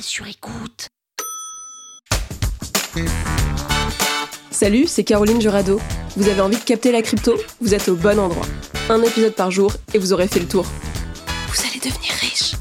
Sur écoute. Salut, c'est Caroline Jurado. Vous avez envie de capter la crypto? Vous êtes au bon endroit. Un épisode par jour et vous aurez fait le tour. Vous allez devenir riche.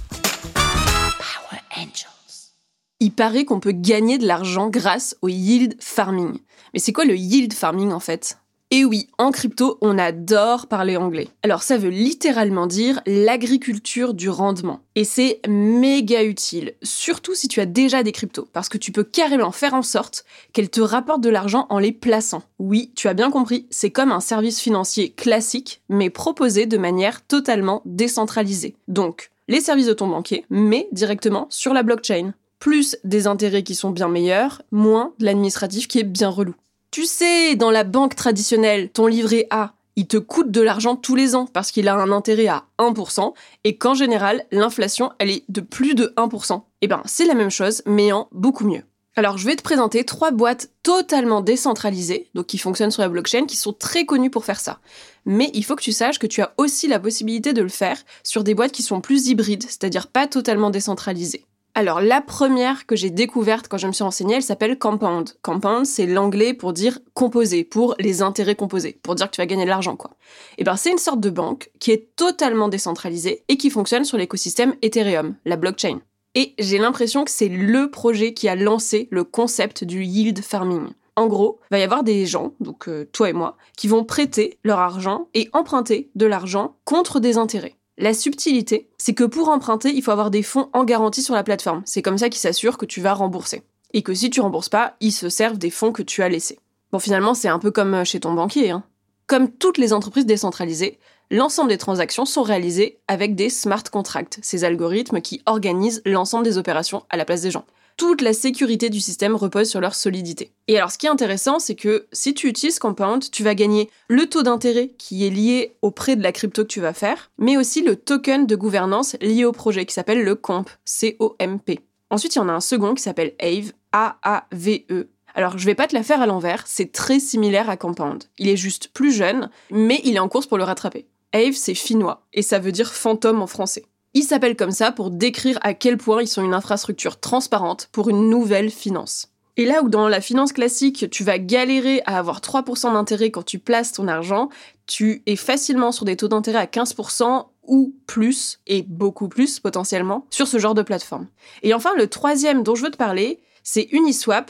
Power Angels. Il paraît qu'on peut gagner de l'argent grâce au yield farming. Mais c'est quoi le yield farming en fait? Et oui, en crypto, on adore parler anglais. Alors ça veut littéralement dire l'agriculture du rendement. Et c'est méga utile, surtout si tu as déjà des cryptos, parce que tu peux carrément faire en sorte qu'elles te rapportent de l'argent en les plaçant. Oui, tu as bien compris, c'est comme un service financier classique, mais proposé de manière totalement décentralisée. Donc, les services de ton banquier, mais directement sur la blockchain. Plus des intérêts qui sont bien meilleurs, moins de l'administratif qui est bien relou. Tu sais, dans la banque traditionnelle, ton livret A, il te coûte de l'argent tous les ans parce qu'il a un intérêt à 1% et qu'en général, l'inflation, elle est de plus de 1%. Eh ben, c'est la même chose, mais en beaucoup mieux. Alors, je vais te présenter trois boîtes totalement décentralisées, donc qui fonctionnent sur la blockchain, qui sont très connues pour faire ça. Mais il faut que tu saches que tu as aussi la possibilité de le faire sur des boîtes qui sont plus hybrides, c'est-à-dire pas totalement décentralisées. Alors, la première que j'ai découverte quand je me suis renseignée, elle s'appelle Compound. Compound, c'est l'anglais pour dire composé, pour les intérêts composés, pour dire que tu vas gagner de l'argent, quoi. Et eh ben, c'est une sorte de banque qui est totalement décentralisée et qui fonctionne sur l'écosystème Ethereum, la blockchain. Et j'ai l'impression que c'est le projet qui a lancé le concept du yield farming. En gros, il va y avoir des gens, donc euh, toi et moi, qui vont prêter leur argent et emprunter de l'argent contre des intérêts. La subtilité, c'est que pour emprunter, il faut avoir des fonds en garantie sur la plateforme. C'est comme ça qu'ils s'assurent que tu vas rembourser. Et que si tu rembourses pas, ils se servent des fonds que tu as laissés. Bon, finalement, c'est un peu comme euh, chez ton banquier. Hein. Comme toutes les entreprises décentralisées, l'ensemble des transactions sont réalisées avec des smart contracts, ces algorithmes qui organisent l'ensemble des opérations à la place des gens toute la sécurité du système repose sur leur solidité. Et alors ce qui est intéressant, c'est que si tu utilises Compound, tu vas gagner le taux d'intérêt qui est lié au prêt de la crypto que tu vas faire, mais aussi le token de gouvernance lié au projet qui s'appelle le COMP, C-O-M-P. Ensuite, il y en a un second qui s'appelle AVE, A-A-V-E. Alors, je vais pas te la faire à l'envers, c'est très similaire à Compound. Il est juste plus jeune, mais il est en course pour le rattraper. AVE, c'est finnois, et ça veut dire fantôme en français. Ils s'appellent comme ça pour décrire à quel point ils sont une infrastructure transparente pour une nouvelle finance. Et là où dans la finance classique, tu vas galérer à avoir 3% d'intérêt quand tu places ton argent, tu es facilement sur des taux d'intérêt à 15% ou plus, et beaucoup plus potentiellement, sur ce genre de plateforme. Et enfin, le troisième dont je veux te parler, c'est Uniswap.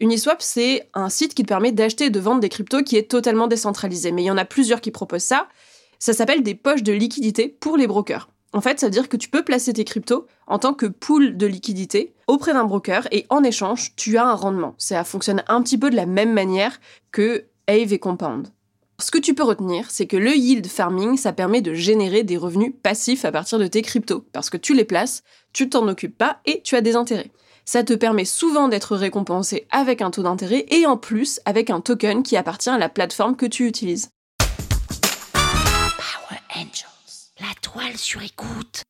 Uniswap, c'est un site qui te permet d'acheter et de vendre des cryptos qui est totalement décentralisé. Mais il y en a plusieurs qui proposent ça. Ça s'appelle des poches de liquidité pour les brokers. En fait, ça veut dire que tu peux placer tes cryptos en tant que pool de liquidité auprès d'un broker et en échange, tu as un rendement. Ça fonctionne un petit peu de la même manière que Ave et Compound. Ce que tu peux retenir, c'est que le yield farming, ça permet de générer des revenus passifs à partir de tes cryptos, parce que tu les places, tu t'en occupes pas et tu as des intérêts. Ça te permet souvent d'être récompensé avec un taux d'intérêt et en plus avec un token qui appartient à la plateforme que tu utilises. La toile sur écoute.